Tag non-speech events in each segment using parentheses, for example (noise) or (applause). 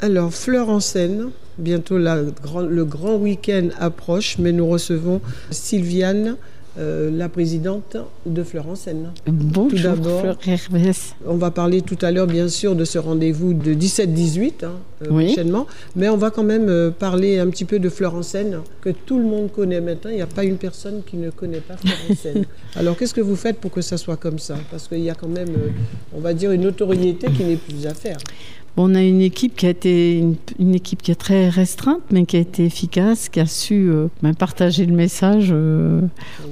Alors, Fleur en scène, bientôt la le grand week-end approche, mais nous recevons Sylviane, euh, la présidente de Fleur en scène. Bonjour, Tout d'abord- Fleur Hermès. On va parler tout à l'heure, bien sûr, de ce rendez-vous de 17-18 hein, euh, Oui. prochainement, mais on va quand même euh, parler un petit peu de Fleur en scène, que tout le monde connaît maintenant. Il n'y a pas une personne qui ne connaît pas Fleur en scène. (laughs) Alors, qu'est-ce que vous faites pour que ça soit comme ça? Parce qu'il y a quand même, on va dire, une notoriété qui n'est plus à faire. Bon, on a une équipe qui a été une, une équipe qui est très restreinte, mais qui a été efficace, qui a su euh, ben, partager le message euh,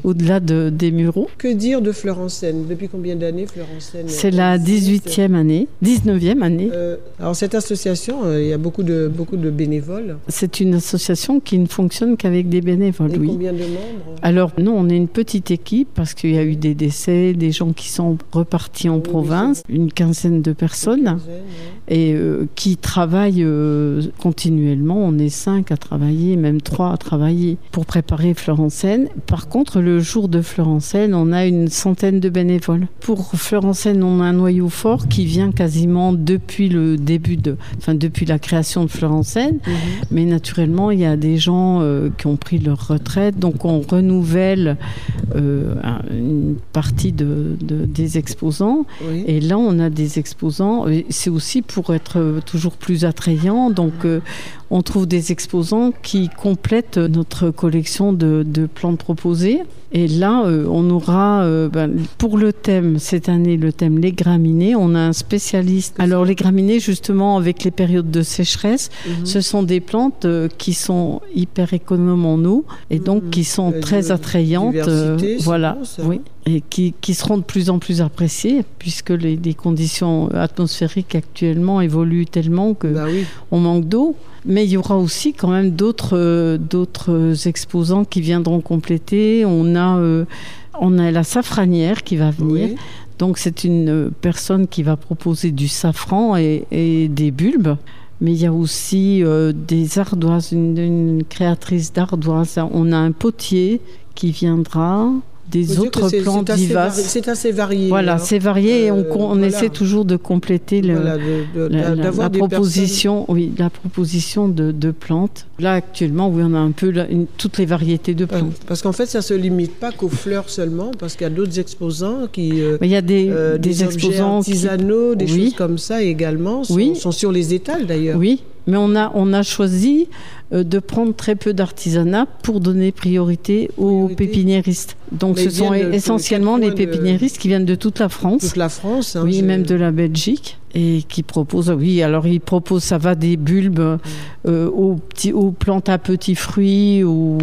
au-delà de- des muraux. Que dire de Fleur en scène Depuis combien d'années Fleur en scène C'est la existe? 18e année, 19e année. Euh, alors cette association, il y a beaucoup de, beaucoup de bénévoles. C'est une association qui ne fonctionne qu'avec des bénévoles, Et oui. combien de membres? Alors, non, on est une petite équipe parce qu'il y a eu des décès, des gens qui sont repartis en oui, province, une quinzaine de personnes. Quinzaine, ouais. et euh, qui travaillent euh, continuellement. On est cinq à travailler, même trois à travailler pour préparer Fleur en Seine. Par contre, le jour de Fleur en Seine, on a une centaine de bénévoles. Pour Fleur en Seine, on a un noyau fort qui vient quasiment depuis le début de, enfin depuis la création de Fleur en Seine. Mhm. Mais naturellement, il y a des gens euh, qui ont pris leur retraite, donc on renouvelle un- une partie de- de- des exposants. Oui. Et là, on a des exposants. C'est aussi pour être toujours plus attrayant. Donc, euh, on trouve des exposants qui complètent notre collection de, de plantes proposées. Et là, euh, on aura, euh, ben, pour le thème, cette année, le thème les graminées, on a un spécialiste. Alors, les graminées, justement, avec les périodes de sécheresse, Mhm. ce sont des plantes euh, qui sont hyper économes en eau et donc Mhm. qui sont Euh, très attrayantes. euh, voilà, bon, oui, et qui, qui seront de plus en plus appréciées puisque les, les conditions atmosphériques actuellement évoluent tellement que Bah oui. on manque d'eau. Mais il y aura aussi quand même d'autres euh, d'autres exposants qui viendront compléter. On a euh, on a la safranière qui va venir. oui. Donc c'est une euh, personne qui va proposer du safran et, et des bulbes. Mais il y a aussi euh, des ardoises, une, une créatrice d'ardoises. On a un potier qui viendra, des autres plantes vivaces. C'est assez varié. Voilà, c'est varié et on, Euh, on voilà. essaie toujours de compléter le, Voilà, de- de- la, proposition, oui, la proposition de, de plantes. Là actuellement, oui, on a un peu la- une- toutes les variétés de personnes. plantes. Euh, Parce qu'en fait, ça se limite pas qu'aux fleurs seulement, parce qu'il y a d'autres exposants qui. euh, il y a des, euh, des, des, exposants qui- artisanaux, des Oui. choses comme ça également, sont, Oui. sont sur les étals d'ailleurs. Oui, mais on a, on a choisi euh, de prendre très peu d'artisanat pour donner priorité aux Priorité. pépiniéristes. Donc Mais ce sont de- essentiellement les de- pépiniéristes qui viennent de toute la France. Toute la France. hein, oui, même de la Belgique. Et qui proposent, oui, alors ils proposent, ça va des bulbes euh, aux, petits, aux plantes à petits fruits, aux,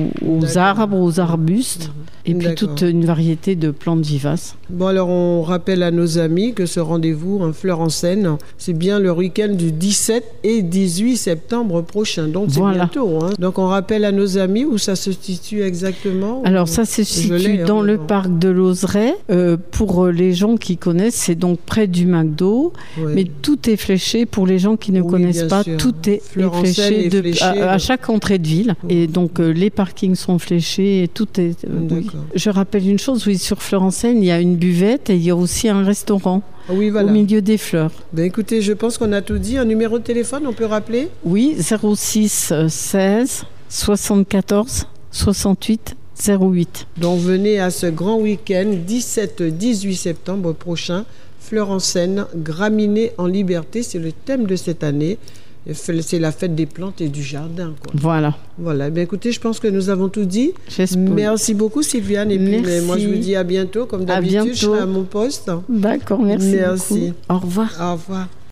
arbres, aux arbustes, et puis toute une variété de plantes vivaces. Bon, alors on rappelle à nos amis que ce rendez-vous, un Fleur en Seine, c'est bien le week-end du 17 et 18 septembre prochain. Donc c'est bientôt. hein. Donc on rappelle à nos amis où ça se situe exactement. Alors ça se situe hein, dans le parc de l'Ozeret. Euh, pour euh, les gens qui connaissent, c'est donc près du McDo. Ouais. Mais tout est fléché pour les gens qui ne Oui, connaissent pas. sûr. Tout est, fléché, est de- fléché, à, chaque entrée de ville. Et donc euh, les parkings sont fléchés et tout est. euh, oui. Je rappelle une chose, oui, sur Fleur-en-Seine, il y a une buvette et il y a aussi un restaurant Ah oui, voilà. au milieu des fleurs. Ben, écoutez, je pense qu'on a tout dit. Un numéro de téléphone, on peut rappeler? Oui, 06 euh, 16 74 68 08. Donc venez à ce grand week-end 17-18 septembre prochain. En Seine, graminées en liberté, c'est le thème de cette année. C'est la fête des plantes et du jardin. Quoi. Voilà. Voilà, bien écoutez, je pense que nous avons tout dit. Merci beaucoup Sylviane. Et puis Merci. mais moi je vous dis à bientôt. Comme d'habitude, je serai à mon poste. D'accord, merci. Merci. beaucoup. Au revoir. Au revoir.